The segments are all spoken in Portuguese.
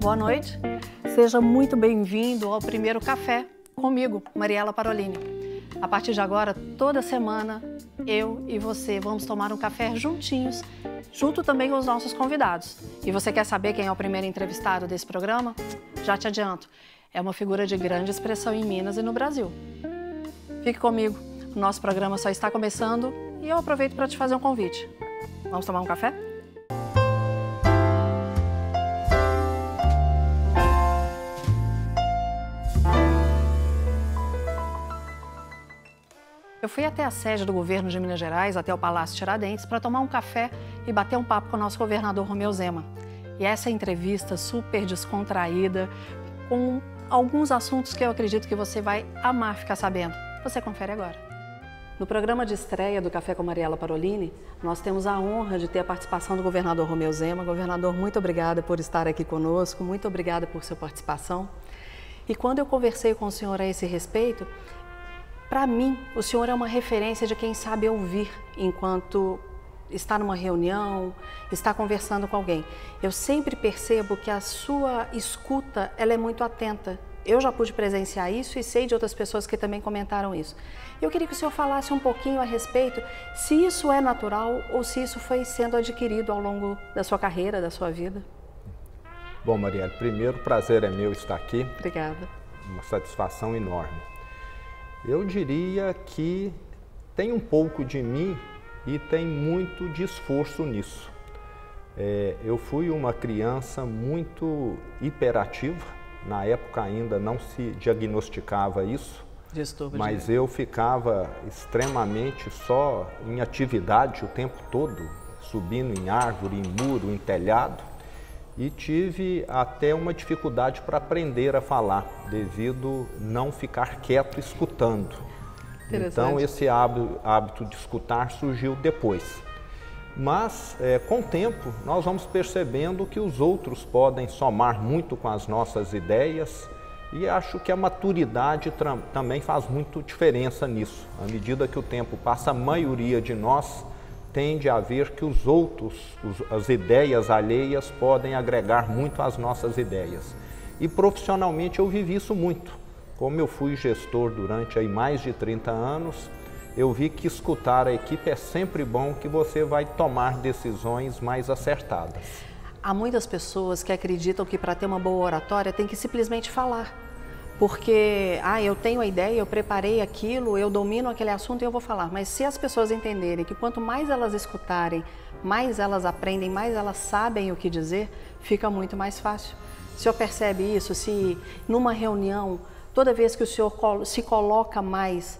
Boa noite, seja muito bem-vindo ao primeiro café comigo, Mariela Parolini. A partir de agora, toda semana, eu e você vamos tomar um café juntinhos, junto também com os nossos convidados. E você quer saber quem é o primeiro entrevistado desse programa? Já te adianto, é uma figura de grande expressão em Minas e no Brasil. Fique comigo, nosso programa só está começando e eu aproveito para te fazer um convite. Vamos tomar um café? Eu fui até a sede do governo de Minas Gerais, até o Palácio Tiradentes, para tomar um café e bater um papo com o nosso governador Romeu Zema. E essa entrevista super descontraída, com alguns assuntos que eu acredito que você vai amar ficar sabendo. Você confere agora. No programa de estreia do Café com Mariela Parolini, nós temos a honra de ter a participação do governador Romeu Zema. Governador, muito obrigada por estar aqui conosco, muito obrigada por sua participação. E quando eu conversei com o senhor a esse respeito, para mim, o senhor é uma referência de quem sabe ouvir enquanto está numa reunião, está conversando com alguém. Eu sempre percebo que a sua escuta ela é muito atenta. Eu já pude presenciar isso e sei de outras pessoas que também comentaram isso. Eu queria que o senhor falasse um pouquinho a respeito se isso é natural ou se isso foi sendo adquirido ao longo da sua carreira, da sua vida. Bom, Marielle, primeiro prazer é meu estar aqui. Obrigada. Uma satisfação enorme. Eu diria que tem um pouco de mim e tem muito de esforço nisso. É, eu fui uma criança muito hiperativa, na época ainda não se diagnosticava isso, Distúrbio mas eu ficava extremamente só em atividade o tempo todo, subindo em árvore, em muro, em telhado e tive até uma dificuldade para aprender a falar, devido não ficar quieto escutando. Então esse hábito, hábito, de escutar surgiu depois. Mas é, com o tempo nós vamos percebendo que os outros podem somar muito com as nossas ideias e acho que a maturidade também faz muito diferença nisso. À medida que o tempo passa, a maioria de nós tende a ver que os outros, os, as ideias alheias podem agregar muito às nossas ideias. E profissionalmente eu vivi isso muito. Como eu fui gestor durante aí mais de 30 anos, eu vi que escutar a equipe é sempre bom que você vai tomar decisões mais acertadas. Há muitas pessoas que acreditam que para ter uma boa oratória tem que simplesmente falar porque ah, eu tenho a ideia, eu preparei aquilo, eu domino aquele assunto e eu vou falar. Mas se as pessoas entenderem que quanto mais elas escutarem, mais elas aprendem, mais elas sabem o que dizer, fica muito mais fácil. O senhor percebe isso? Se numa reunião, toda vez que o senhor se coloca mais,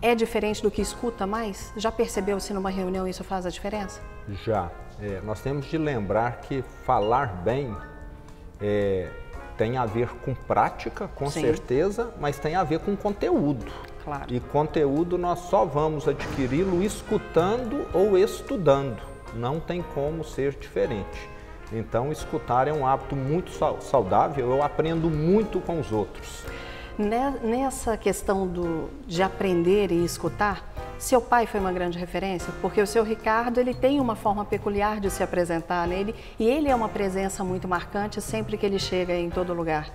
é diferente do que escuta mais? Já percebeu se numa reunião isso faz a diferença? Já. É, nós temos de lembrar que falar bem é, tem a ver com prática, com Sim. certeza, mas tem a ver com conteúdo. Claro. E conteúdo nós só vamos adquiri-lo escutando ou estudando. Não tem como ser diferente. Então, escutar é um hábito muito saudável, eu aprendo muito com os outros. Nessa questão do, de aprender e escutar, seu pai foi uma grande referência, porque o seu Ricardo ele tem uma forma peculiar de se apresentar nele e ele é uma presença muito marcante sempre que ele chega em todo lugar.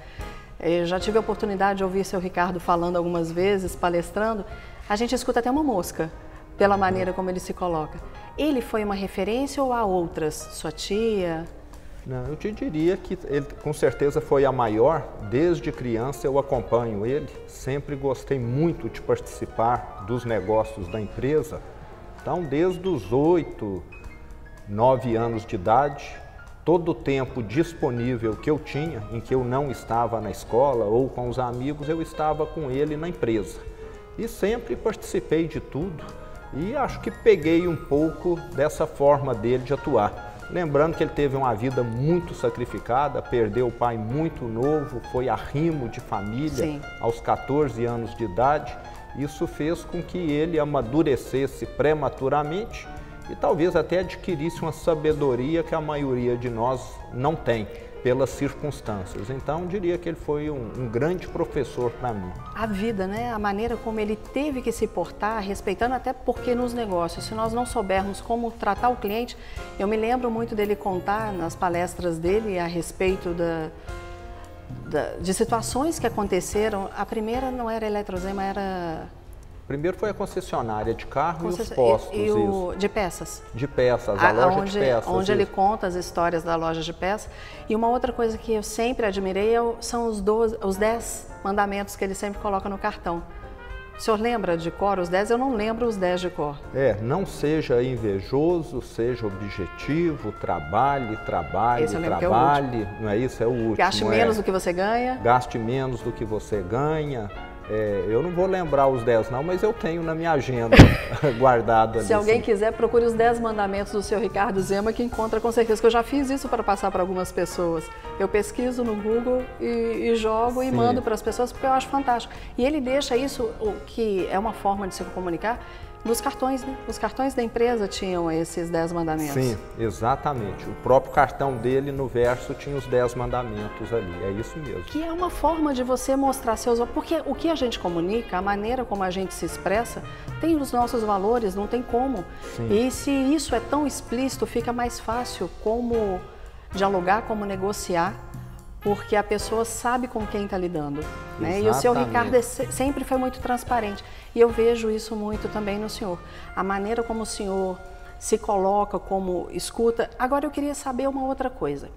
Eu já tive a oportunidade de ouvir seu Ricardo falando algumas vezes, palestrando. A gente escuta até uma mosca pela maneira como ele se coloca. Ele foi uma referência ou há outras? Sua tia? Não, eu te diria que ele com certeza foi a maior. Desde criança eu acompanho ele, sempre gostei muito de participar dos negócios da empresa. Então, desde os oito, nove anos de idade, todo o tempo disponível que eu tinha, em que eu não estava na escola ou com os amigos, eu estava com ele na empresa. E sempre participei de tudo e acho que peguei um pouco dessa forma dele de atuar. Lembrando que ele teve uma vida muito sacrificada, perdeu o pai muito novo, foi arrimo de família Sim. aos 14 anos de idade. Isso fez com que ele amadurecesse prematuramente e talvez até adquirisse uma sabedoria que a maioria de nós não tem. Pelas circunstâncias. Então, diria que ele foi um, um grande professor para mim. A vida, né? A maneira como ele teve que se portar, respeitando até porque nos negócios, se nós não soubermos como tratar o cliente, eu me lembro muito dele contar nas palestras dele a respeito da, da de situações que aconteceram. A primeira não era Eletrozema, era Primeiro foi a concessionária de carro e os postos. E, e o... de peças. De peças, a, a loja onde, de peças. Onde isso. ele conta as histórias da loja de peças. E uma outra coisa que eu sempre admirei é são os, 12, os 10 mandamentos que ele sempre coloca no cartão. O senhor lembra de cor os 10? Eu não lembro os 10 de cor. É, não seja invejoso, seja objetivo, trabalhe, trabalhe, trabalhe. É não é isso? É o último. Gaste é. menos do que você ganha. Gaste menos do que você ganha é, eu não vou lembrar os 10 não, mas eu tenho na minha agenda guardado ali. Se alguém sim. quiser, procure os 10 mandamentos do seu Ricardo Zema, que encontra com certeza, que eu já fiz isso para passar para algumas pessoas. Eu pesquiso no Google e, e jogo sim. e mando para as pessoas, porque eu acho fantástico. E ele deixa isso, que é uma forma de se comunicar, nos cartões, né? Os cartões da empresa tinham esses dez mandamentos. Sim, exatamente. O próprio cartão dele no verso tinha os dez mandamentos ali. É isso mesmo. Que é uma forma de você mostrar seus. Porque o que a gente comunica, a maneira como a gente se expressa, tem os nossos valores, não tem como. Sim. E se isso é tão explícito, fica mais fácil como dialogar, como negociar porque a pessoa sabe com quem está lidando. Né? E o seu Ricardo é sempre foi muito transparente. E eu vejo isso muito também no senhor. A maneira como o senhor se coloca, como escuta. Agora eu queria saber uma outra coisa.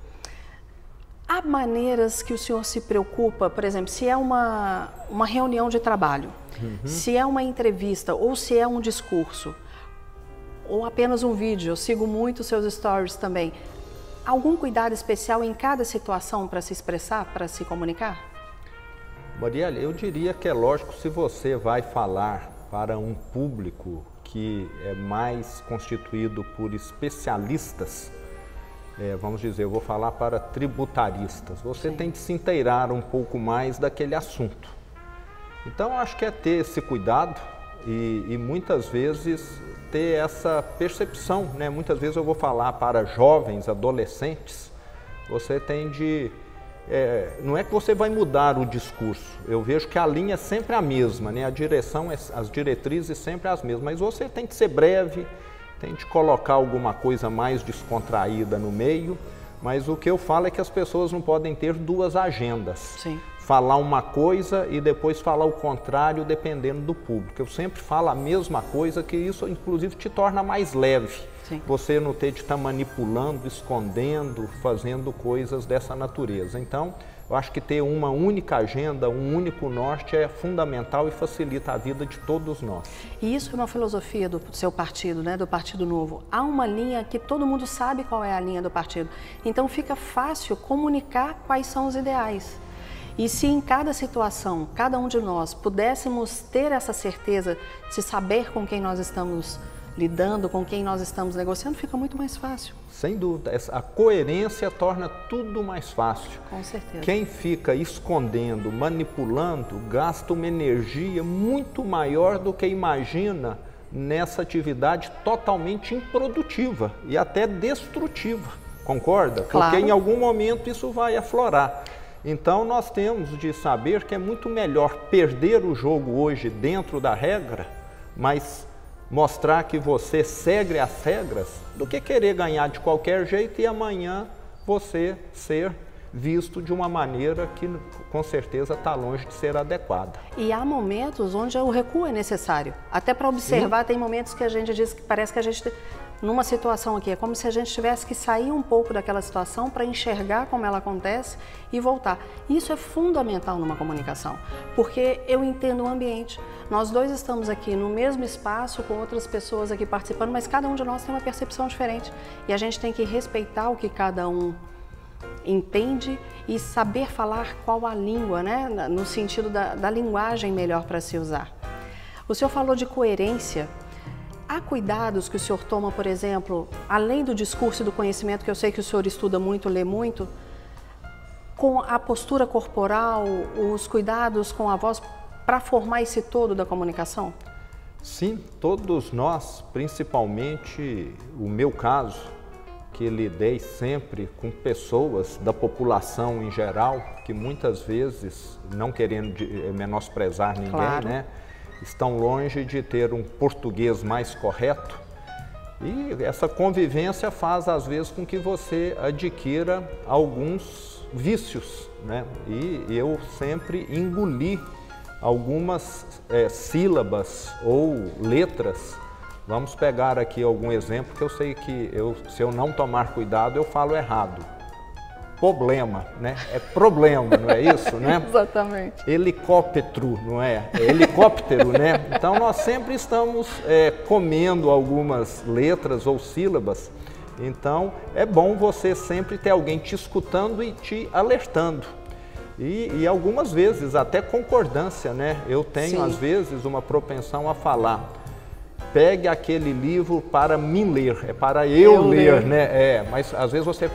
Há maneiras que o senhor se preocupa, por exemplo, se é uma, uma reunião de trabalho, uhum. se é uma entrevista ou se é um discurso, ou apenas um vídeo, eu sigo muito seus stories também algum cuidado especial em cada situação para se expressar, para se comunicar? Marielle, eu diria que é lógico se você vai falar para um público que é mais constituído por especialistas, é, vamos dizer, eu vou falar para tributaristas, você Sim. tem que se inteirar um pouco mais daquele assunto. Então, acho que é ter esse cuidado e, e muitas vezes ter essa percepção, né? Muitas vezes eu vou falar para jovens, adolescentes, você tem de é, não é que você vai mudar o discurso. Eu vejo que a linha é sempre a mesma, né? A direção, é, as diretrizes sempre as mesmas, mas você tem que ser breve, tem de colocar alguma coisa mais descontraída no meio. Mas o que eu falo é que as pessoas não podem ter duas agendas. Sim falar uma coisa e depois falar o contrário, dependendo do público. Eu sempre falo a mesma coisa, que isso inclusive te torna mais leve. Sim. Você não ter de estar manipulando, escondendo, fazendo coisas dessa natureza. Então, eu acho que ter uma única agenda, um único norte é fundamental e facilita a vida de todos nós. E isso é uma filosofia do seu partido, né, do Partido Novo. Há uma linha que todo mundo sabe qual é a linha do partido. Então fica fácil comunicar quais são os ideais. E se em cada situação, cada um de nós pudéssemos ter essa certeza de saber com quem nós estamos lidando, com quem nós estamos negociando, fica muito mais fácil. Sem dúvida, a coerência torna tudo mais fácil. Com certeza. Quem fica escondendo, manipulando, gasta uma energia muito maior do que imagina nessa atividade totalmente improdutiva e até destrutiva. Concorda? Claro. Porque em algum momento isso vai aflorar. Então nós temos de saber que é muito melhor perder o jogo hoje dentro da regra, mas mostrar que você segue as regras, do que querer ganhar de qualquer jeito e amanhã você ser visto de uma maneira que com certeza está longe de ser adequada. E há momentos onde o recuo é necessário. Até para observar, Sim. tem momentos que a gente diz que parece que a gente numa situação aqui. É como se a gente tivesse que sair um pouco daquela situação para enxergar como ela acontece e voltar. Isso é fundamental numa comunicação, porque eu entendo o ambiente. Nós dois estamos aqui no mesmo espaço com outras pessoas aqui participando, mas cada um de nós tem uma percepção diferente e a gente tem que respeitar o que cada um entende e saber falar qual a língua, né? no sentido da, da linguagem melhor para se usar. O senhor falou de coerência Há cuidados que o senhor toma, por exemplo, além do discurso e do conhecimento, que eu sei que o senhor estuda muito, lê muito, com a postura corporal, os cuidados com a voz, para formar esse todo da comunicação? Sim, todos nós, principalmente o meu caso, que lidei sempre com pessoas da população em geral, que muitas vezes, não querendo eh, menosprezar ninguém, claro. né, estão longe de ter um português mais correto. E essa convivência faz, às vezes, com que você adquira alguns vícios. Né? E eu sempre engoli algumas é, sílabas ou letras Vamos pegar aqui algum exemplo que eu sei que eu, se eu não tomar cuidado eu falo errado. Problema, né? É problema, não é isso, né? Exatamente. Helicóptero, não é? é helicóptero, né? Então nós sempre estamos é, comendo algumas letras ou sílabas. Então é bom você sempre ter alguém te escutando e te alertando. E, e, algumas vezes até concordância, né? Eu tenho Sim. às vezes uma propensão a falar pegue aquele livro para mim ler, é para eu, eu ler, ler, né? É, mas às vezes você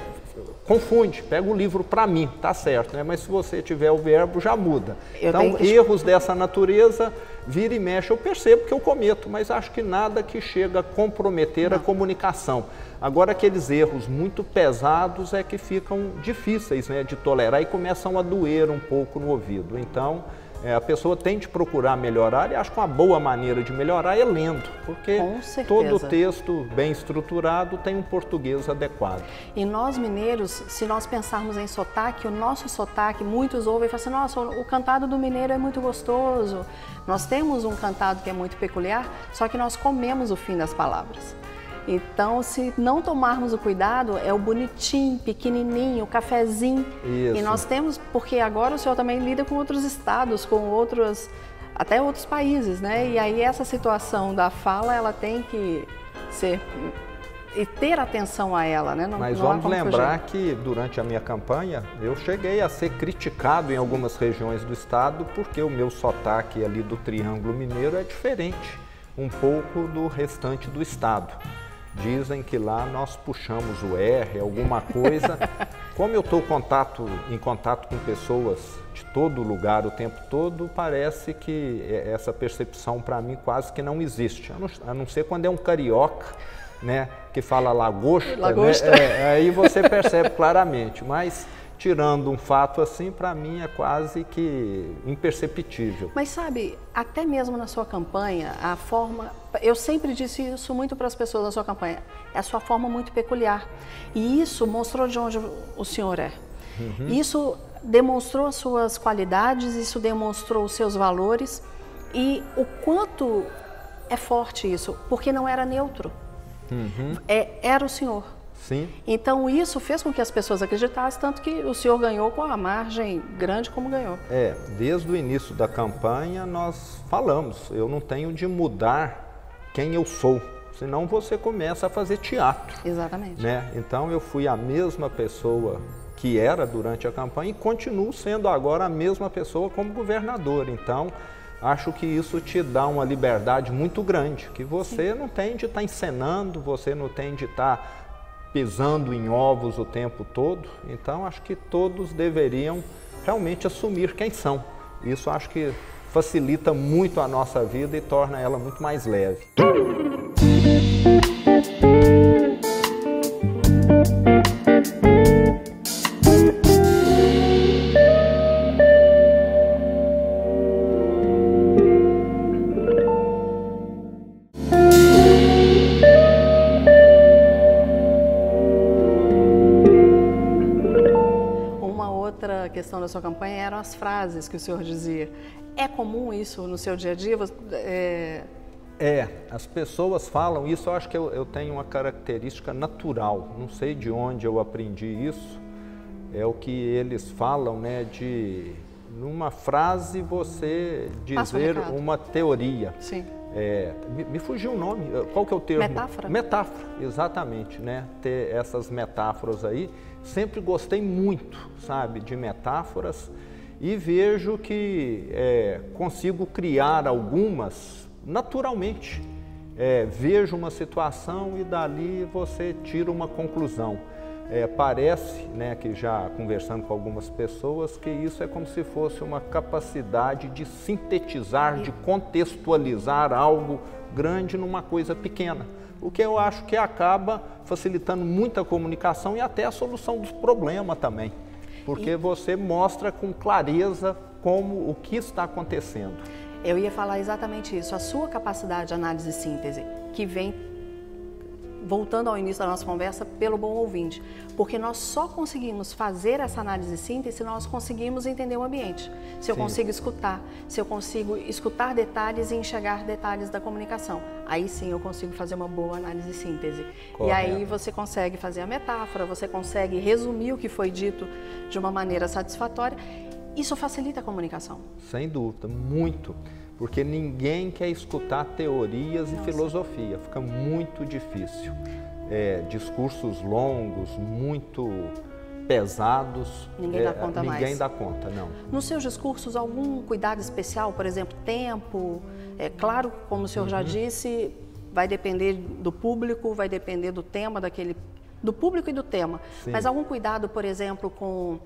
confunde, pega o livro para mim, tá certo, né? Mas se você tiver o verbo, já muda. Eu então, erros dessa natureza, vira e mexe, eu percebo que eu cometo, mas acho que nada que chega a comprometer Não. a comunicação. Agora, aqueles erros muito pesados é que ficam difíceis né, de tolerar e começam a doer um pouco no ouvido. Então, é, a pessoa tem de procurar melhorar e acho que uma boa maneira de melhorar é lendo, porque todo texto bem estruturado tem um português adequado. E nós mineiros, se nós pensarmos em sotaque, o nosso sotaque, muitos ouvem e falam assim, nossa, o cantado do mineiro é muito gostoso. Nós temos um cantado que é muito peculiar, só que nós comemos o fim das palavras. Então, se não tomarmos o cuidado, é o bonitinho, pequenininho, o cafezinho. Isso. E nós temos, porque agora o senhor também lida com outros estados, com outros, até outros países, né? E aí essa situação da fala, ela tem que ser e ter atenção a ela, né? Não, Mas não vamos lembrar fugir. que durante a minha campanha eu cheguei a ser criticado em algumas regiões do estado porque o meu sotaque ali do Triângulo Mineiro é diferente um pouco do restante do estado. Dizem que lá nós puxamos o R, alguma coisa. Como eu estou contato, em contato com pessoas de todo lugar o tempo todo, parece que essa percepção para mim quase que não existe. A não, a não ser quando é um carioca, né, que fala lagosta, né? lagosta. Né? É, aí você percebe claramente. Mas tirando um fato assim, para mim é quase que imperceptível. Mas sabe, até mesmo na sua campanha, a forma. Eu sempre disse isso muito para as pessoas na sua campanha. É a sua forma muito peculiar. E isso mostrou de onde o senhor é. Uhum. Isso demonstrou as suas qualidades, isso demonstrou os seus valores e o quanto é forte isso, porque não era neutro. Uhum. É, era o senhor. Sim. Então isso fez com que as pessoas acreditassem, tanto que o senhor ganhou com a margem grande como ganhou. É, desde o início da campanha nós falamos, eu não tenho de mudar quem eu sou, senão você começa a fazer teatro. Exatamente. Né? Então eu fui a mesma pessoa que era durante a campanha e continuo sendo agora a mesma pessoa como governador. Então, acho que isso te dá uma liberdade muito grande, que você Sim. não tem de estar tá encenando, você não tem de estar tá pisando em ovos o tempo todo. Então, acho que todos deveriam realmente assumir quem são. Isso acho que facilita muito a nossa vida e torna ela muito mais leve. Questão da sua campanha eram as frases que o senhor dizia. É comum isso no seu dia a dia? É, é as pessoas falam isso, eu acho que eu, eu tenho uma característica natural, não sei de onde eu aprendi isso, é o que eles falam, né, de numa frase você dizer uma teoria. Sim. É, me, me, fugiu o nome, qual que é o termo? Metáfora. Metáfora, exatamente, né? Ter essas metáforas aí. Sempre gostei muito, sabe, de metáforas e vejo que é, consigo criar algumas naturalmente. É, vejo uma situação e dali você tira uma conclusão. É, parece, né, que já conversando com algumas pessoas, que isso é como se fosse uma capacidade de sintetizar, de contextualizar algo grande numa coisa pequena. O que eu acho que acaba facilitando muita comunicação e até a solução dos problemas também, porque e... você mostra com clareza como o que está acontecendo. Eu ia falar exatamente isso. A sua capacidade de análise e síntese, que vem voltando ao início da nossa conversa, pelo bom ouvinte. Porque nós só conseguimos fazer essa análise e síntese se nós conseguimos entender o ambiente. Se eu sim. consigo escutar, se eu consigo escutar detalhes e enxergar detalhes da comunicação. Aí sim eu consigo fazer uma boa análise e síntese. Correto. E aí você consegue fazer a metáfora, você consegue resumir o que foi dito de uma maneira satisfatória. Isso facilita a comunicação. Sem dúvida, muito porque ninguém quer escutar teorias Nossa. e filosofia, fica muito difícil. É, discursos longos, muito pesados. Ninguém dá é, conta ninguém mais. Ninguém dá conta, não. Nos seus discursos, algum cuidado especial, por exemplo, tempo? É claro, como o senhor uhum. já disse, vai depender do público, vai depender do tema daquele, do público e do tema. Sim. Mas algum cuidado, por exemplo, com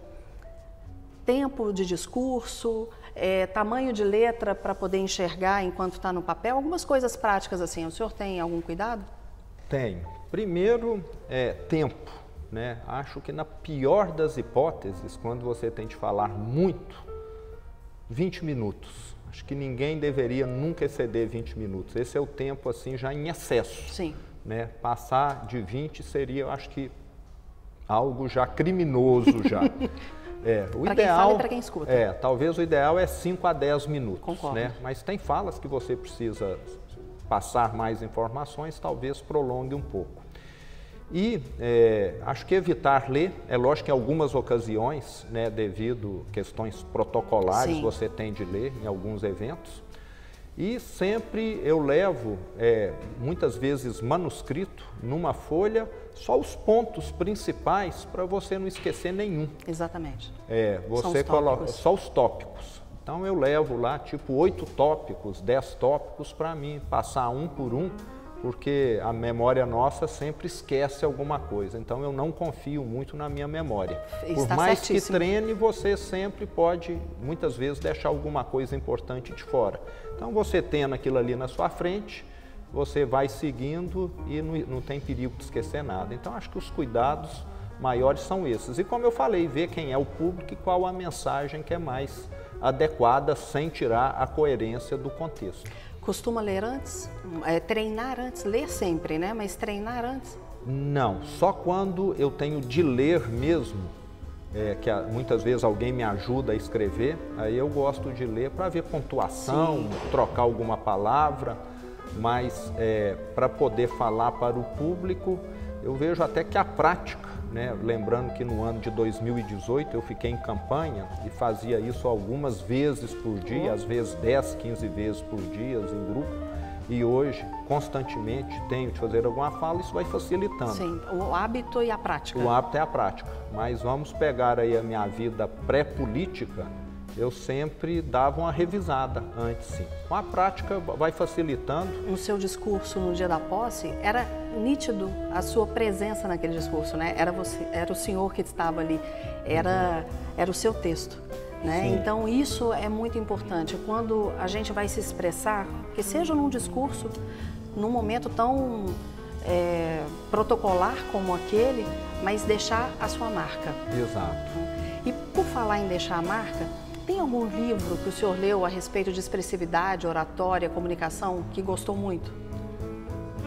tempo de discurso, é, tamanho de letra para poder enxergar enquanto está no papel, algumas coisas práticas assim. O senhor tem algum cuidado? Tenho. Primeiro, é, tempo. Né? Acho que na pior das hipóteses, quando você tem de falar muito, 20 minutos. Acho que ninguém deveria nunca exceder 20 minutos. Esse é o tempo assim já em excesso. Sim. Né? Passar de 20 seria, acho que algo já criminoso já. É, o pra ideal, quem fala e para quem escuta. É, talvez o ideal é 5 a 10 minutos. Concordo. Né? Mas tem falas que você precisa passar mais informações, talvez prolongue um pouco. E é, acho que evitar ler, é lógico que em algumas ocasiões, né, devido questões protocolares, Sim. você tem de ler em alguns eventos, e sempre eu levo, é, muitas vezes manuscrito, numa folha, só os pontos principais para você não esquecer nenhum. Exatamente. É, você coloca só os tópicos. Então eu levo lá tipo oito tópicos, dez tópicos para mim passar um por um porque a memória nossa sempre esquece alguma coisa. Então eu não confio muito na minha memória. Está Por mais certíssimo. que treine, você sempre pode, muitas vezes, deixar alguma coisa importante de fora. Então você tendo aquilo ali na sua frente, você vai seguindo e não, não tem perigo de esquecer nada. Então acho que os cuidados maiores são esses. E como eu falei, ver quem é o público e qual a mensagem que é mais adequada sem tirar a coerência do contexto. Costuma ler antes? É, treinar antes? Ler sempre, né? Mas treinar antes? Não, só quando eu tenho de ler mesmo, é, que muitas vezes alguém me ajuda a escrever, aí eu gosto de ler para ver pontuação, Sim. trocar alguma palavra, mas é, para poder falar para o público, eu vejo até que a prática né? Lembrando que no ano de 2018 eu fiquei em campanha e fazia isso algumas vezes por dia, às vezes 10, 15 vezes por dia em grupo. E hoje, constantemente, tenho de fazer alguma fala, isso vai facilitando. Sim, o hábito e a prática. O hábito é a prática. Mas vamos pegar aí a minha vida pré-política, eu sempre dava uma revisada antes, sim. Com a prática vai facilitando. No seu discurso no dia da posse, era nítido a sua presença naquele discurso, né? Era você, era o senhor que estava ali, era era o seu texto, né? Então isso é muito importante. Quando a gente vai se expressar, que seja num discurso, num momento tão é, protocolar como aquele, mas deixar a sua marca. Exato. E por falar em deixar a marca, tem algum livro que o senhor leu a respeito de expressividade, oratória, comunicação que gostou muito?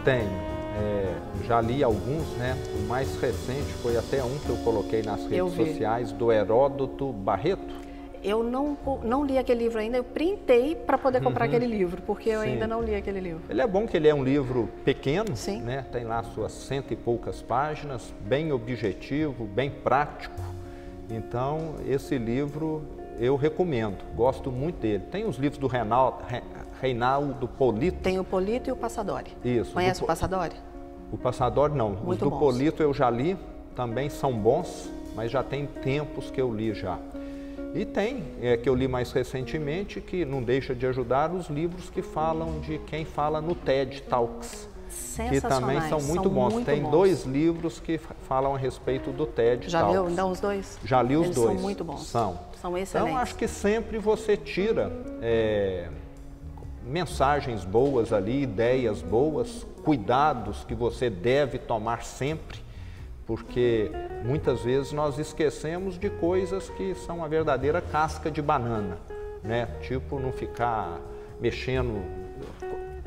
Tenho. É, já li alguns, né? O mais recente foi até um que eu coloquei nas redes sociais do Heródoto Barreto. Eu não, não li aquele livro ainda, eu printei para poder comprar uhum. aquele livro, porque eu Sim. ainda não li aquele livro. Ele é bom que ele é um livro pequeno, Sim. né? Tem lá suas cento e poucas páginas, bem objetivo, bem prático. Então, esse livro eu recomendo, gosto muito dele. Tem os livros do Reinaldo, Reinaldo Polito. Tem o Polito e o Passadori. Isso. Conhece o Passadori? O Passadori não. Muito os do bons. Polito eu já li, também são bons, mas já tem tempos que eu li já. E tem, é, que eu li mais recentemente, que não deixa de ajudar os livros que falam de quem fala no TED Talks que também são muito são bons. Muito Tem bons. dois livros que falam a respeito do TED. Já Talks. leu então os dois? Já li os Eles dois. São muito bons. São. São excelentes. Então acho que sempre você tira, é, mensagens boas ali, ideias boas, cuidados que você deve tomar sempre, porque muitas vezes nós esquecemos de coisas que são a verdadeira casca de banana, né? Tipo não ficar mexendo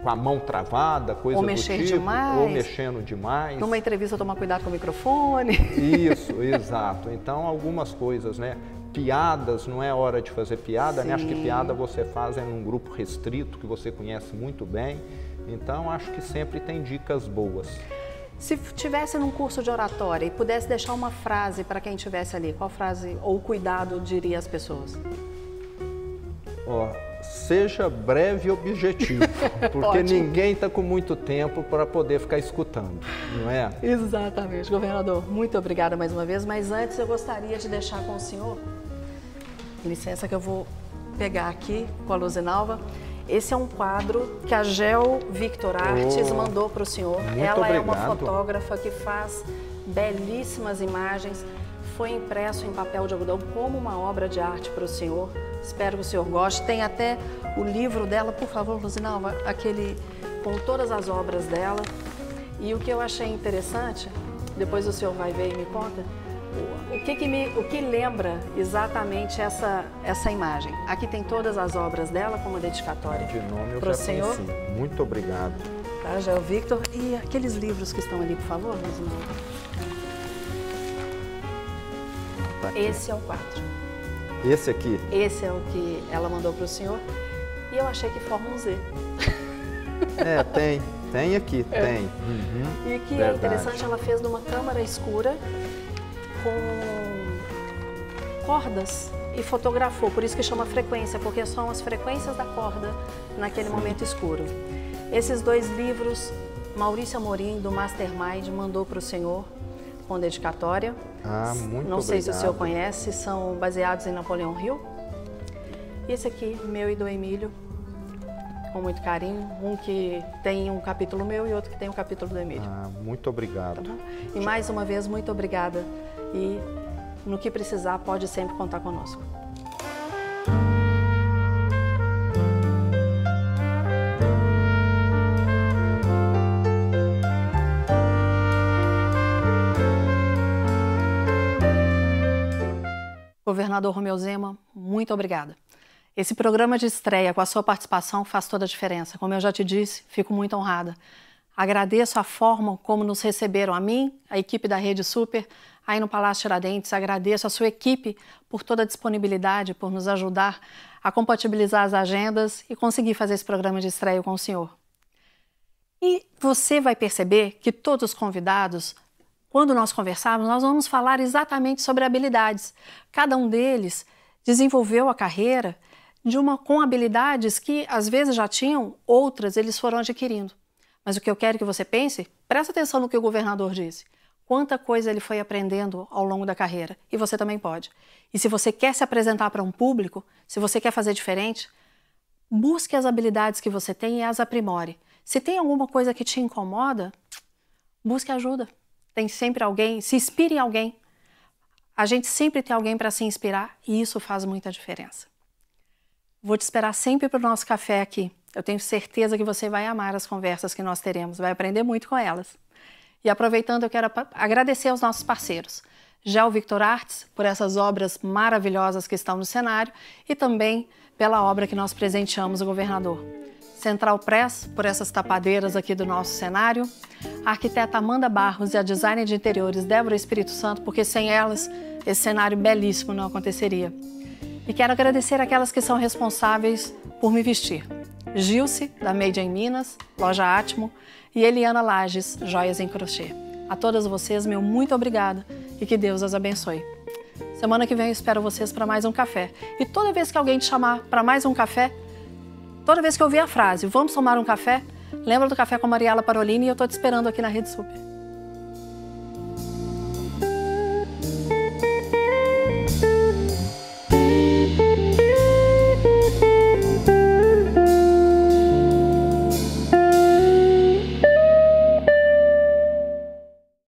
com a mão travada, coisa ou do tipo, demais. ou mexendo demais. Numa entrevista tomar cuidado com o microfone. Isso, exato. Então algumas coisas, né? Piadas, não é hora de fazer piada, né? Acho que Sim. piada você faz em um grupo restrito que você conhece muito bem. Então acho que sempre tem dicas boas. Se tivesse num curso de oratória e pudesse deixar uma frase para quem estivesse ali, qual frase ou cuidado diria às pessoas? Ó, seja breve e objetivo, porque ninguém está com muito tempo para poder ficar escutando, não é? Exatamente, governador. Muito obrigada mais uma vez, mas antes eu gostaria de deixar com o senhor, licença que eu vou pegar aqui com a Luzinalva. Esse é um quadro que a Gel Victor Artes Oh, mandou para o senhor. Ela é uma obrigado. fotógrafa que faz belíssimas imagens. Foi impresso em papel de algodão como uma obra de arte para o senhor. Espero que o senhor goste. Tem até o livro dela, por favor, Luzinalva, aquele com todas as obras dela. E o que eu achei interessante, depois o senhor vai ver e me conta, o- que, que me, o que lembra exatamente essa, essa imagem. Aqui tem todas as obras dela como dedicatória. De nome eu Pro já senhor? conheci. Muito obrigado. Tá, já é o Victor. E aqueles livros que estão ali, por favor. Tá. Esse é o quadro. Esse aqui. Esse é o que ela mandou para o senhor. E eu achei que forma um Z. É, tem. Tem aqui, tem. Uhum. E que é Verdade. interessante, ela fez numa câmara escura com cordas e fotografou, por isso que chama frequência, porque são as frequências da corda naquele momento escuro. Esses dois livros, Maurício Amorim, do Mastermind, mandou para o senhor com dedicatória. Ah, muito Não sei se o senhor conhece, são baseados em Napoleão Hill. E esse aqui, meu e do Emílio, com muito carinho. Um que tem um capítulo meu e outro que tem um capítulo do Emílio. Ah, muito obrigado. Tá? E mais uma vez, muito obrigada. E no que precisar, pode sempre contar conosco. Governador Romeu Zema, muito obrigada. Esse programa de estreia com a sua participação faz toda a diferença. Como eu já te disse, fico muito honrada. Agradeço a forma como nos receberam a mim, a equipe da Rede Super, aí no Palácio Tiradentes. Agradeço a sua equipe por toda a disponibilidade, por nos ajudar a compatibilizar as agendas e conseguir fazer esse programa de estreia com o senhor. E você vai perceber que todos os convidados, quando nós conversarmos, nós vamos falar exatamente sobre habilidades. Cada um deles desenvolveu a carreira de uma com habilidades que às vezes já tinham, outras eles foram adquirindo. Mas o que eu quero que você pense, presta atenção no que o governador disse. Quanta coisa ele foi aprendendo ao longo da carreira. E você também pode. E se você quer se apresentar para um público, se você quer fazer diferente, busque as habilidades que você tem e as aprimore. Se tem alguma coisa que te incomoda, busque ajuda. Tem sempre alguém, se inspire em alguém. A gente sempre tem alguém para se inspirar e isso faz muita diferença. Vou te esperar sempre para o nosso café aqui. Eu tenho certeza que você vai amar as conversas que nós teremos, vai aprender muito com elas. E aproveitando, eu quero agradecer aos nossos parceiros. Gel Victor Arts, por essas obras maravilhosas que estão no cenário e também pela obra que nós presenteamos o governador. Central Press, por essas tapadeiras aqui do nosso cenário. A arquiteta Amanda Barros e a designer de interiores Débora Espírito Santo, porque sem elas esse cenário belíssimo não aconteceria. E quero agradecer aquelas que são responsáveis por me vestir. Gilce, da Made in Minas, Loja Atmo, e Eliana Lages, Joias em Crochê. A todas vocês, meu muito obrigada e que Deus as abençoe. Semana que vem eu espero vocês para mais um café. E toda vez que alguém te chamar para mais um café, toda vez que eu ouvir a frase, vamos tomar um café, lembra do café com a Mariela Parolini e eu estou te esperando aqui na Rede Super.